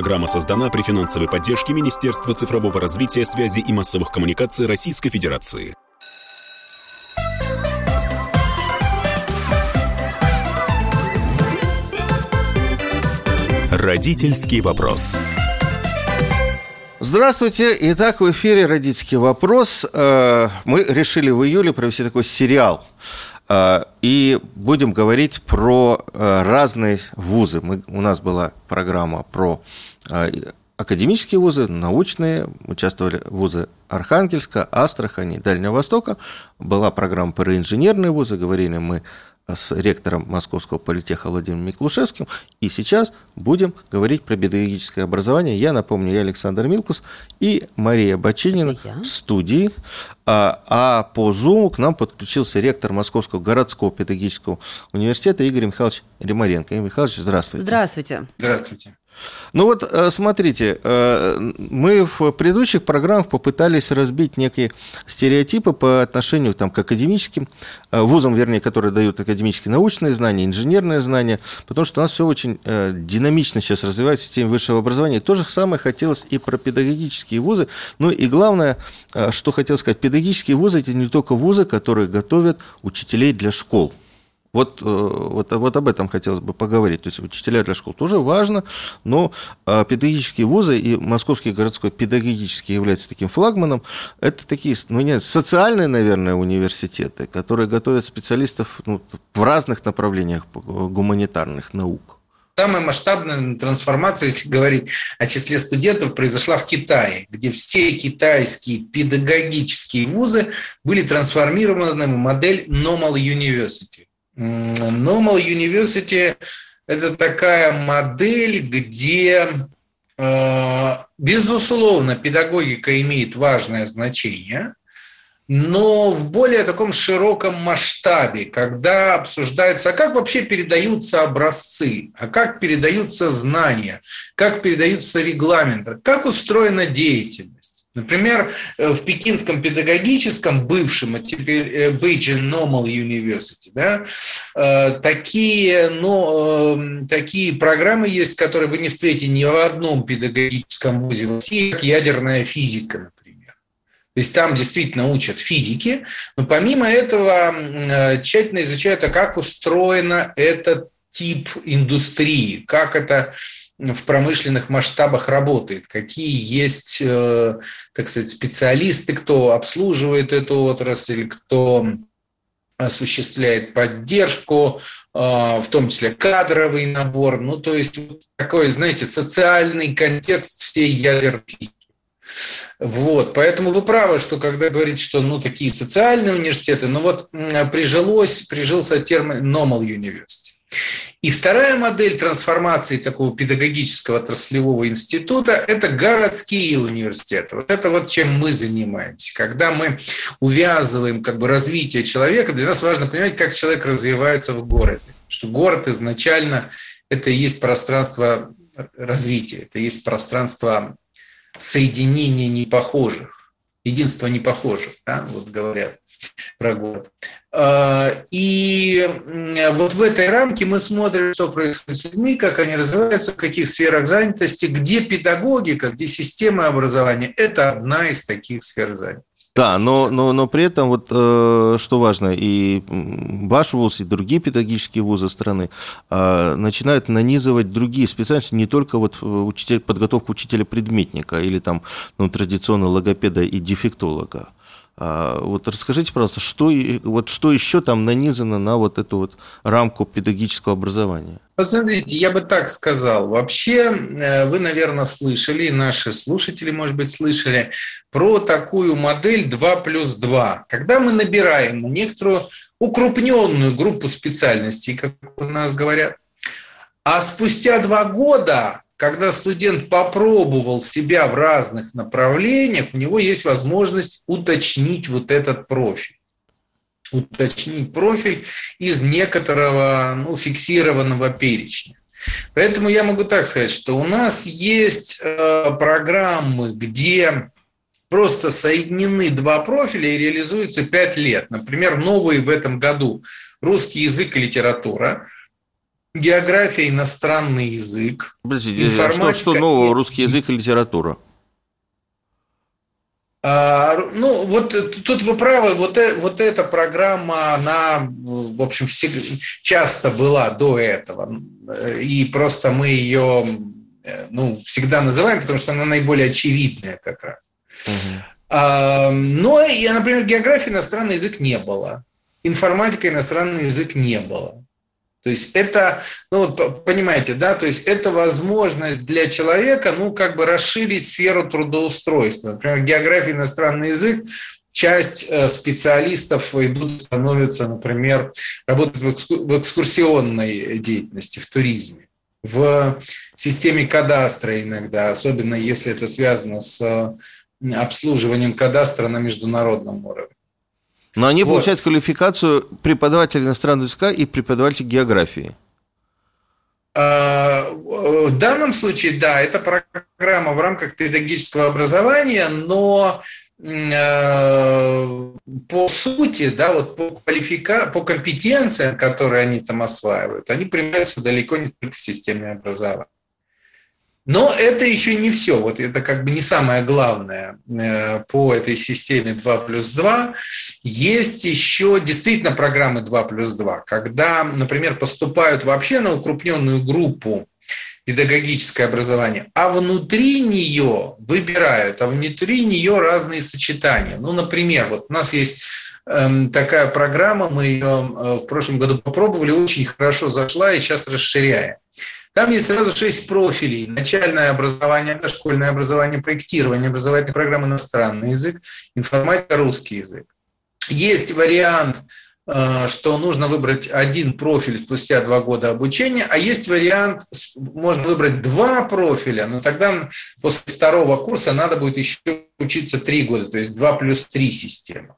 Программа создана при финансовой поддержке Министерства цифрового развития, связи и массовых коммуникаций Российской Федерации. Родительский вопрос. Здравствуйте. Итак, в эфире «Родительский вопрос». Э, мы решили в июле провести такой сериал. Э, и будем говорить про э, разные вузы. Мы, у нас была программа про академические вузы, научные, участвовали вузы Архангельска, Астрахани, Дальнего Востока. Была программа про инженерные вузы, говорили мы с ректором Московского политеха Владимиром Миклушевским. И сейчас будем говорить про педагогическое образование. Я напомню, я Александр Милкус и Мария Бочинина в студии. А, а по Zoom к нам подключился ректор Московского городского педагогического университета Игорь Михайлович Римаренко. Игорь Михайлович, здравствуйте. Здравствуйте. Здравствуйте. Ну вот, э, смотрите, э, мы в предыдущих программах попытались разбить некие стереотипы по отношению там, к академическим э, вузам, вернее, которые дают академические научные знания, инженерные знания, потому что у нас все очень динамично сейчас развивается система высшего образования. То же самое хотелось и про педагогические вузы. Ну и главное, что хотел сказать, педагогические вузы – это не только вузы, которые готовят учителей для школ – вот, э, вот, вот об этом хотелось бы поговорить. То есть учителя для школ тоже важно, но а, педагогические вузы и Московский городской педагогический является таким флагманом. Это такие, ну, не социальные, наверное, университеты, которые готовят специалистов ну, в разных направлениях гуманитарных наук. Самая масштабная трансформация, если говорить о числе студентов, произошла в Китае, где все китайские педагогические вузы были трансформированы в модель Normal University. Normal University – это такая модель, где, э, безусловно, педагогика имеет важное значение, но в более таком широком масштабе, когда обсуждается, а как вообще передаются образцы, а как передаются знания, как передаются регламенты, как устроена деятельность. Например, э, в Пекинском педагогическом, бывшем, а теперь э, Beijing Normal University, да, э, такие, но, эм, такие программы есть, которые вы не встретите ни в одном педагогическом вузе в России, как ядерная физика, например. То есть там действительно учат физики, но помимо этого тщательно изучают, а как устроена этот тип индустрии, как это в промышленных масштабах работает, какие есть, э, так сказать, специалисты, кто обслуживает эту отрасль, кто осуществляет поддержку, э, в том числе кадровый набор. Ну, то есть такой, знаете, социальный контекст всей ядерной. Вот, поэтому вы правы, что когда говорите, что ну такие социальные университеты, ну вот прижилось, прижился термин normal university. И вторая модель трансформации такого педагогического отраслевого института – это городские университеты. Вот это вот чем мы занимаемся. Когда мы увязываем как бы развитие человека, для нас важно понимать, как человек развивается в городе. Что город изначально – это и есть пространство развития, это и есть пространство соединения непохожих, единства непохожих, да, вот говорят про город. А, и вот в этой рамке мы смотрим, что происходит с людьми, как они развиваются, в каких сферах занятости, где педагогика, где система образования. Это одна из таких сфер занятости. Да, но, но, но при этом, вот, э, что важно, и ваш вуз, и другие педагогические вузы страны э, начинают нанизывать другие специальности, не только вот э, учитель, подготовку учителя-предметника или там ну, традиционно логопеда и дефектолога. А, вот расскажите, пожалуйста, что, вот что еще там нанизано на вот эту вот рамку педагогического образования? Посмотрите, я бы так сказал. Вообще, э, вы, наверное, слышали, наши слушатели, может быть, слышали про такую модель 2 плюс 2. Когда мы набираем на некоторую укрупненную группу специальностей, как у нас говорят, а спустя два года когда студент попробовал себя в разных направлениях, у него есть возможность уточнить вот этот профиль уточнить профиль из некоторого ну, фиксированного перечня. Поэтому я могу так сказать, что у нас есть э, программы, где просто соединены два профиля и реализуются пять лет. Например, новые в этом году русский язык и литература – география, иностранный язык. Подождите, что, что нового, русский язык и литература? А, ну, вот тут вы правы, вот, э, вот эта программа, она, в общем, всегда, часто была до этого, и просто мы ее э, ну, всегда называем, потому что она наиболее очевидная как раз. Угу. А, но, например, географии иностранный язык не было, информатика иностранный язык не было. То есть это, ну вот понимаете, да, то есть это возможность для человека, ну как бы расширить сферу трудоустройства. Например, география, иностранный язык, часть э, специалистов идут, становятся, например, работают в экскурсионной деятельности, в туризме, в системе кадастра иногда, особенно если это связано с обслуживанием кадастра на международном уровне. Но они вот. получают квалификацию преподавателя иностранного языка и преподавателя географии. А, в данном случае, да, это программа в рамках педагогического образования, но э, по сути, да, вот по, квалифика... по компетенциям, которые они там осваивают, они применяются далеко не только в системе образования. Но это еще не все. Вот это как бы не самое главное э, по этой системе 2 плюс 2. Есть еще действительно программы 2 плюс 2, когда, например, поступают вообще на укрупненную группу педагогическое образование, а внутри нее выбирают, а внутри нее разные сочетания. Ну, например, вот у нас есть эм, такая программа, мы ее э, в прошлом году попробовали, очень хорошо зашла и сейчас расширяем. Там есть сразу шесть профилей. Начальное образование, дошкольное образование, проектирование, образовательная программа иностранный язык, информатика, русский язык. Есть вариант, э, что нужно выбрать один профиль спустя два года обучения, а есть вариант, можно выбрать два профиля, но тогда после второго курса надо будет еще учиться три года, то есть два плюс три система.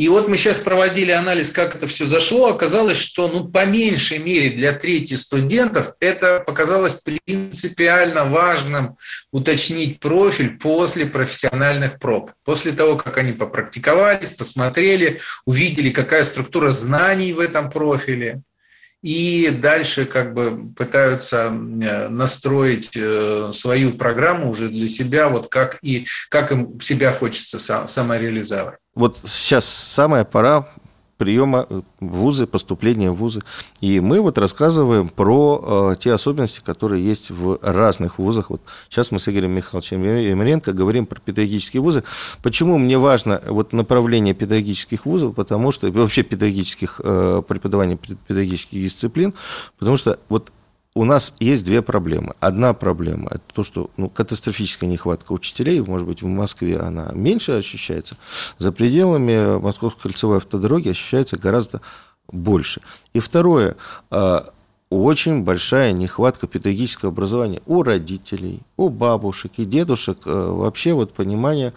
И вот мы сейчас проводили анализ, как это все зашло. Оказалось, что ну, по меньшей мере для трети студентов это показалось принципиально важным уточнить профиль после профессиональных проб. После того, как они попрактиковались, посмотрели, увидели, какая структура знаний в этом профиле и дальше как бы пытаются э, настроить э, свою программу уже для себя, вот как и как им себя хочется сам, самореализовать. Вот сейчас самая пора приема в вузы, поступления в вузы. И мы вот рассказываем про э, те особенности, которые есть в разных вузах. Вот сейчас мы с Игорем Михайловичем Емельяненко говорим про педагогические вузы. Почему мне важно вот направление педагогических вузов, потому что вообще педагогических э, преподавания педагогических дисциплин, потому что вот у нас есть две проблемы. Одна проблема – это то, что ну, катастрофическая нехватка учителей, может быть, в Москве она меньше ощущается, за пределами Московской кольцевой автодороги ощущается гораздо больше. И второе а, – очень большая нехватка педагогического образования у родителей, у бабушек и дедушек, а, вообще вот понимание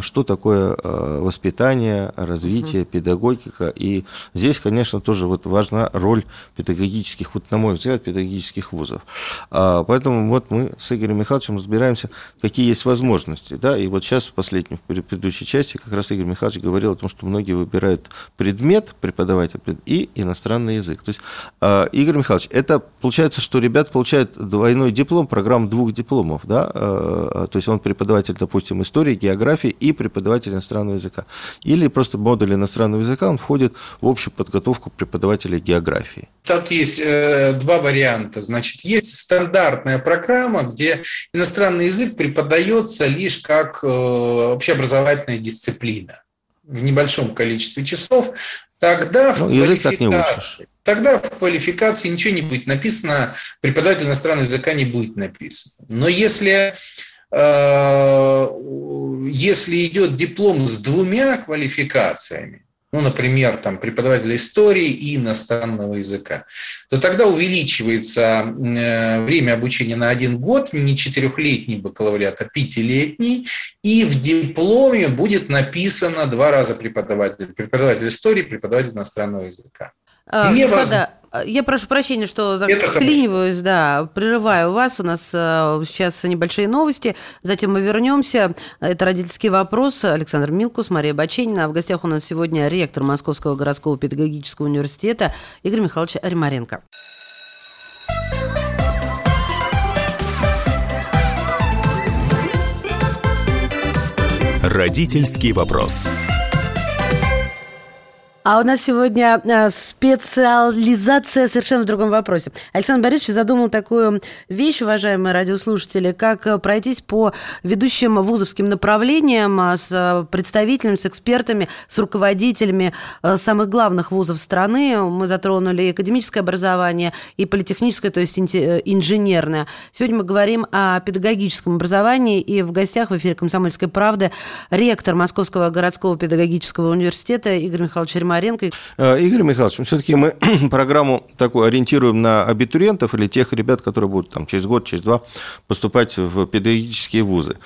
что такое э, воспитание, развитие, угу. педагогика. И здесь, конечно, тоже вот важна роль педагогических, вот на мой взгляд, педагогических вузов. А, поэтому вот мы с Игорем Михайловичем разбираемся, какие есть возможности. Да? И вот сейчас в последней, в предыдущей части как раз Игорь Михайлович говорил о том, что многие выбирают предмет, преподаватель, и иностранный язык. То есть, а, Игорь Михайлович, это получается, что ребят получают двойной диплом, программу двух дипломов, да? То есть он преподаватель, допустим, истории, географии и преподаватель иностранного языка. Или просто модуль иностранного языка, он входит в общую подготовку преподавателя географии. Тут есть э, два варианта. Значит, есть стандартная программа, где иностранный язык преподается лишь как э, общеобразовательная дисциплина в небольшом количестве часов, тогда ну, в язык так не учишь. Тогда в квалификации ничего не будет написано, преподаватель иностранного языка не будет написан. Но если если идет диплом с двумя квалификациями, ну, например, там, преподаватель истории и иностранного языка, то тогда увеличивается э, время обучения на один год, не четырехлетний бакалавриат, а пятилетний, и в дипломе будет написано два раза преподаватель, преподаватель истории, преподаватель иностранного языка. А, Мне господа, Э, Э, я прошу прощения, что так вклиниваюсь, да, прерываю вас. У нас э, сейчас небольшие новости, затем мы вернемся. Это родительский вопрос. Александр Милкус, Мария Баченина. А в гостях у нас сегодня ректор Московского городского педагогического университета Игорь Михайлович Римаренко. Родительский вопрос. А у нас сегодня э, специализация совершенно в другом вопросе. Александр Борисович задумал такую вещь, уважаемые радиослушатели, как э, пройтись по ведущим вузовским направлениям а, с представителями, с экспертами, с руководителями э, самых главных вузов страны. Мы затронули и академическое образование, и политехническое, то есть инженерное. Сегодня мы говорим о педагогическом образовании, и в гостях в эфире «Комсомольской правды» ректор Московского городского педагогического университета Игорь Михайлович Ремарин Маренко. Э, Игорь Михайлович, все-таки мы программу такую ориентируем на абитуриентов или тех ребят, которые будут там, через год, через два поступать в педагогические вузы.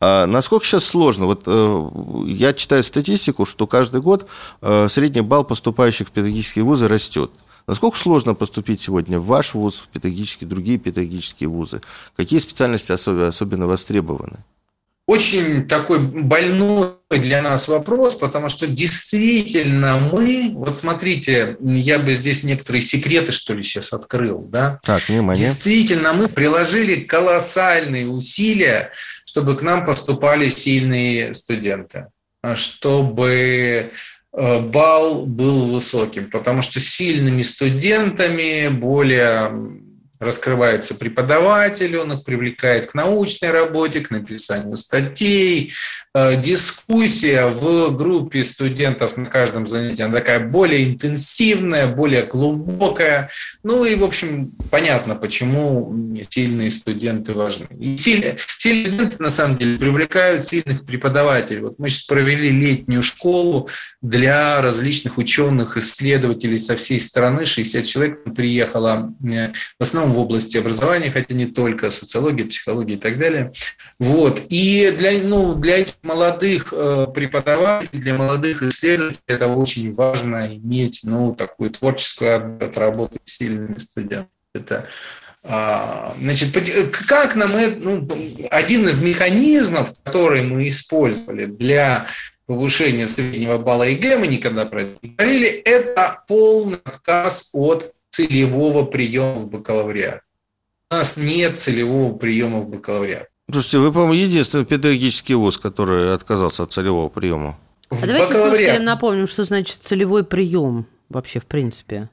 А насколько сейчас сложно? Вот э, я читаю статистику, что каждый год э, средний балл поступающих в педагогические вузы растет. Насколько сложно поступить сегодня в ваш вуз, в педагогические, другие педагогические вузы? Какие специальности особенно востребованы? Очень такой больной для нас вопрос, потому что действительно мы, вот смотрите, я бы здесь некоторые секреты, что ли, сейчас открыл, да? Так, внимание. Действительно, мы приложили колоссальные усилия, чтобы к нам поступали сильные студенты, чтобы э, балл был высоким, потому что сильными студентами, более раскрывается преподаватель, он их привлекает к научной работе, к написанию статей. Э, дискуссия в группе студентов на каждом занятии, она такая более интенсивная, более глубокая. Ну и, в общем, понятно, почему сильные студенты важны. И сильные, сильные студенты, на самом деле, привлекают сильных преподавателей. Вот мы сейчас провели летнюю школу для различных ученых, исследователей со всей страны. 60 человек приехало э, в основном в области образования, хотя не только, социология, психология и так далее. Вот. И для, ну, для этих молодых э, преподавателей, для молодых исследователей это очень важно иметь ну, такую творческую отработку с сильными студентами. Это а, Значит, как нам это, ну, один из механизмов, который мы использовали для повышения среднего балла ЕГЭ, мы никогда про это не говорили, это полный отказ от целевого приема в бакалавриат. У нас нет целевого приема в бакалавриат. Слушайте, вы, по-моему, единственный педагогический вуз, который отказался от целевого приема. А давайте слушателям напомним, что значит целевой прием вообще в принципе.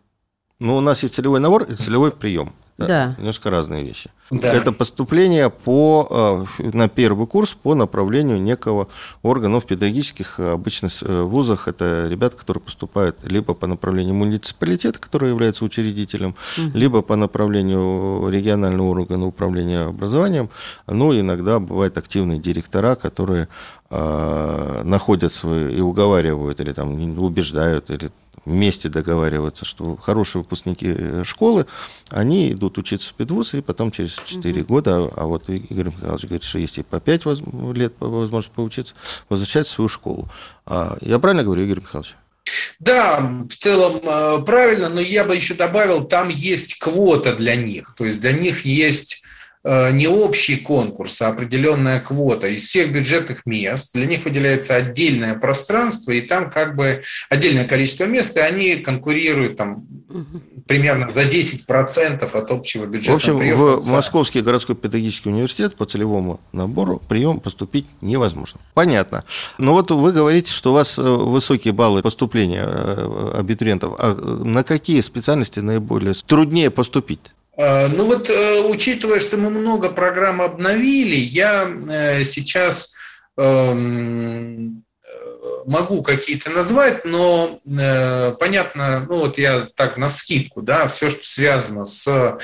Ну, у нас есть целевой набор и целевой прием. Да. Немножко разные вещи. Да. Это поступление по, э, на первый курс по направлению некого органа в педагогических э, обычно э, вузах. Это ребята, которые поступают либо по направлению муниципалитета, который является учредителем, угу. либо по направлению регионального органа управления образованием. Ну, иногда бывают активные директора, которые находятся и уговаривают, или там убеждают, или вместе договариваются, что хорошие выпускники э, школы, они идут учиться в педвуз, и потом через 4 угу. года, а вот Игорь Михайлович говорит, что есть и по 5 лет возможность поучиться, возвращать в свою школу. А я правильно говорю, Игорь Михайлович? Да, в целом э, правильно, но я бы еще добавил, там есть квота для них. То есть для них есть не общий конкурс, а определенная квота из всех бюджетных мест. Для них выделяется отдельное пространство, и там как бы отдельное количество мест, и они конкурируют там примерно за 10% от общего бюджета. В общем, в Московский городской педагогический университет по целевому набору прием поступить невозможно. Понятно. Но вот вы говорите, что у вас э, высокие баллы поступления э, абитуриентов. А на какие специальности наиболее труднее поступить? Э, ну вот, э, учитывая, что мы много программ обновили, я э, сейчас эм, могу какие-то назвать, но понятно, ну вот я так на скидку, да, все, что связано с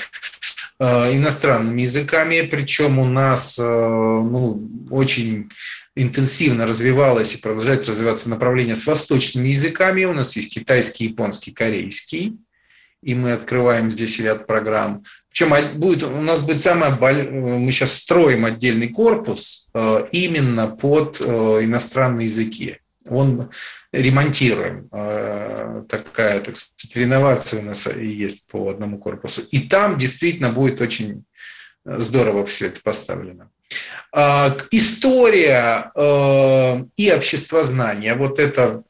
иностранными языками, причем у нас ну, очень интенсивно развивалось и продолжает развиваться направление с восточными языками. У нас есть китайский, японский, корейский и мы открываем здесь ряд программ. Причем будет, у нас будет самое, мы сейчас строим отдельный корпус э, именно под э, иностранные языки. Он ремонтируем. Э, такая, так сказать, реновация у нас есть по одному корпусу. И там действительно будет очень здорово все это поставлено. А, история э, и обществознание, вот это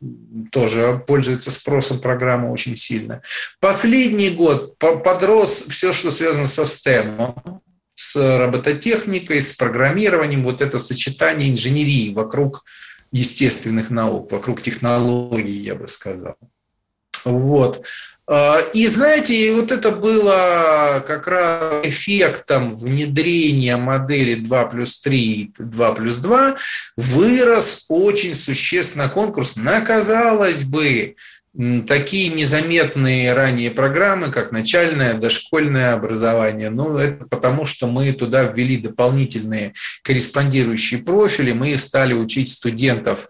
тоже пользуется спросом программы очень сильно. Последний год подрос все, что связано со STEM, с робототехникой, с программированием, вот это сочетание инженерии вокруг естественных наук, вокруг технологий, я бы сказал. Вот. А, и знаете, вот это было как раз эффектом внедрения модели 2 плюс 3, 2 плюс 2, вырос очень существенно конкурс. На, казалось бы, такие незаметные ранее программы, как начальное, дошкольное образование. Ну, это потому, что мы туда ввели дополнительные корреспондирующие профили, мы стали учить студентов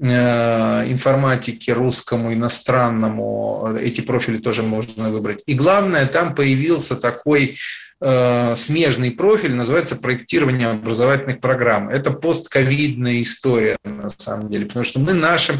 э, информатики русскому, иностранному. Эти профили тоже можно выбрать. И главное, там появился такой э, смежный профиль, называется проектирование образовательных программ. Это постковидная история, на самом деле, потому что мы нашим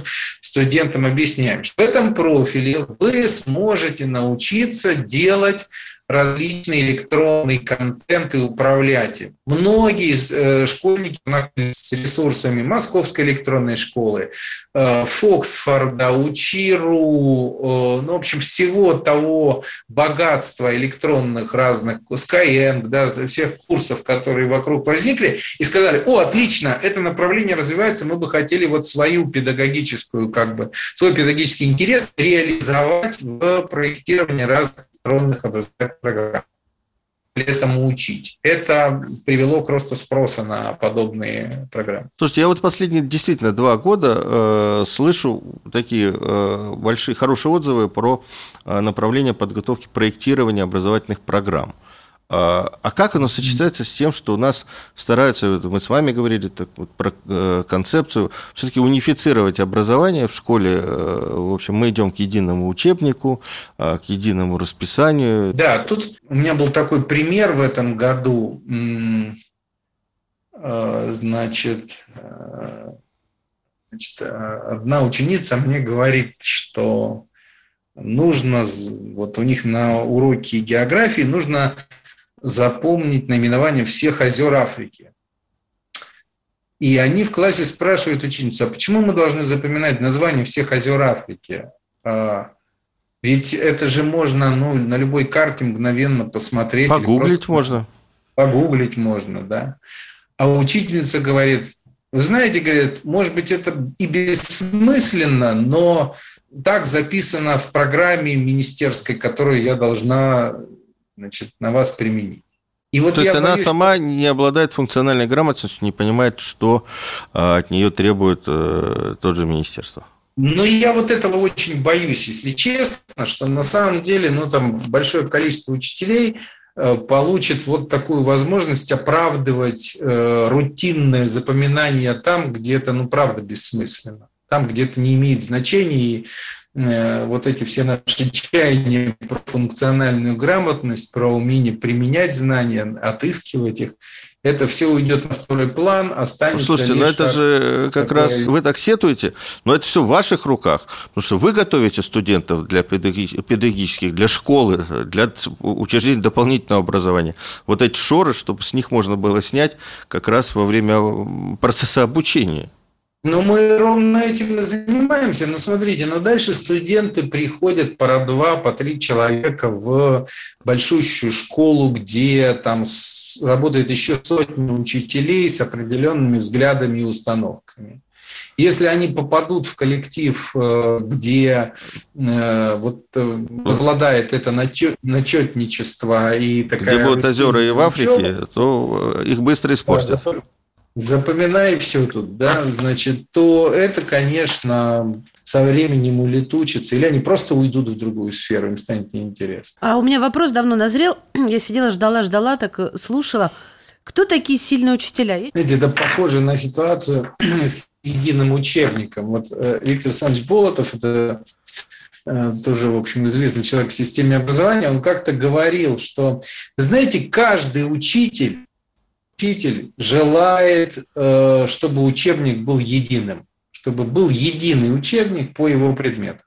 студентам объясняем, что в этом профиле вы сможете научиться делать различный электронный контент и управлять им. Многие э, школьники знакомятся с ресурсами Московской электронной школы, э, Фоксфорда, Учиру, э, ну, в общем, всего того богатства электронных разных, Skyeng, да, всех курсов, которые вокруг возникли, и сказали, о, отлично, это направление развивается, мы бы хотели вот свою педагогическую, как бы, свой педагогический интерес реализовать в проектировании разных электронных образовательных программ этому учить. Это привело к росту спроса на подобные программы. Слушайте, я вот последние действительно два года э, слышу такие э, большие, хорошие отзывы про э, направление подготовки проектирования образовательных программ. А, а как оно сочетается с тем, что у нас стараются, мы с вами говорили так, вот, про э, концепцию, все-таки унифицировать образование в школе. Э, в общем, мы идем к единому учебнику, э, к единому расписанию. Да, тут у меня был такой пример в этом году. Значит, значит одна ученица мне говорит, что нужно, вот у них на уроке географии нужно запомнить наименование всех озер Африки. И они в классе спрашивают ученицу, а почему мы должны запоминать название всех озер Африки? А, ведь это же можно ну, на любой карте мгновенно посмотреть. Погуглить можно. Погуглить можно, да. А учительница говорит, вы знаете, говорит, может быть, это и бессмысленно, но так записано в программе министерской, которую я должна значит, на вас применить. И вот То есть она боюсь, сама не обладает функциональной грамотностью, не понимает, что а, от нее требует э, тот же министерство. Ну, я вот этого очень боюсь, если честно, что на самом деле, ну, там большое количество учителей э, получит вот такую возможность оправдывать э, рутинное запоминание там, где это, ну, правда, бессмысленно. Там, где это не имеет значения, и Э, вот эти все наши чаяния про функциональную грамотность, про умение применять знания, отыскивать их, это все уйдет на второй план, останется... Слушайте, но это же как такое... раз вы так сетуете, но это все в ваших руках, потому что вы готовите студентов для педагогических, для школы, для учреждений дополнительного образования. Вот эти шоры, чтобы с них можно было снять как раз во время процесса обучения. Ну, мы ровно этим и занимаемся. Но смотрите, но дальше студенты приходят по два, по три человека в большущую школу, где там работает еще сотни учителей с определенными взглядами и установками. Если они попадут в коллектив, э, где э, вот э, возобладает это начетничество и такая... Где будут озера и в Африке, то их быстро испортят запоминай все тут, да, значит, то это, конечно, со временем улетучится, или они просто уйдут в другую сферу, им станет неинтересно. А у меня вопрос давно назрел. Я сидела, ждала, ждала, так слушала. Кто такие сильные учителя? Знаете, это похоже на ситуацию с единым учебником. Вот э, Виктор Александрович Болотов, это э, тоже, в общем, известный человек в системе образования, он как-то говорил, что, знаете, каждый учитель учитель желает, э, чтобы учебник был единым, чтобы был единый учебник по его предмету.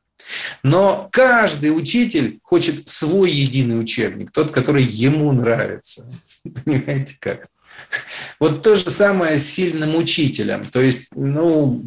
Но каждый учитель хочет свой единый учебник, тот, который ему нравится. Понимаете как? Вот то же самое с сильным учителем. То есть, ну,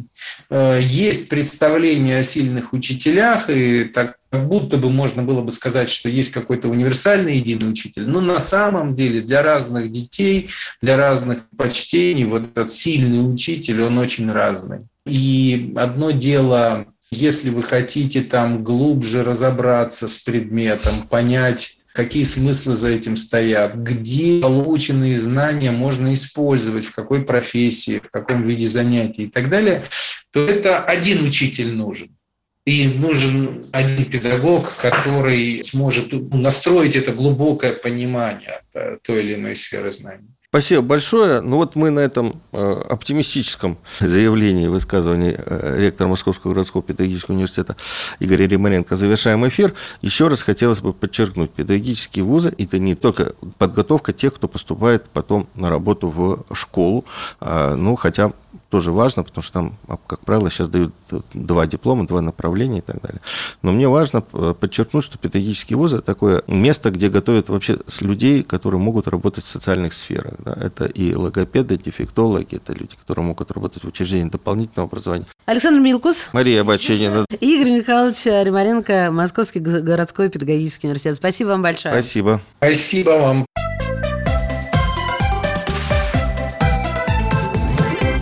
э, есть представление о сильных учителях, и так как будто бы можно было бы сказать, что есть какой-то универсальный единый учитель. Но на самом деле для разных детей, для разных почтений вот этот сильный учитель, он очень разный. И одно дело, если вы хотите там глубже разобраться с предметом, понять, какие смыслы за этим стоят, где полученные знания можно использовать, в какой профессии, в каком виде занятий и так далее, то это один учитель нужен. И нужен один педагог, который сможет настроить это глубокое понимание той или иной сферы знаний. Спасибо большое. Ну вот мы на этом э, оптимистическом заявлении, высказывании э, ректора Московского городского педагогического университета Игоря Римаренко завершаем эфир. Еще раз хотелось бы подчеркнуть, педагогические вузы – это не только подготовка тех, кто поступает потом на работу в школу, а, ну, хотя тоже важно, потому что там, а, как правило, сейчас дают два диплома, два направления и так далее. Но мне важно подчеркнуть, что педагогические вузы – это такое место, где готовят вообще людей, которые могут работать в социальных сферах. Да? Это и логопеды, дефектологи, это люди, которые могут работать в учреждении дополнительного образования. Александр Милкус. Мария Баченина. Игорь Михайлович Римаренко, Московский городской педагогический университет. Спасибо вам большое. Спасибо. Спасибо вам.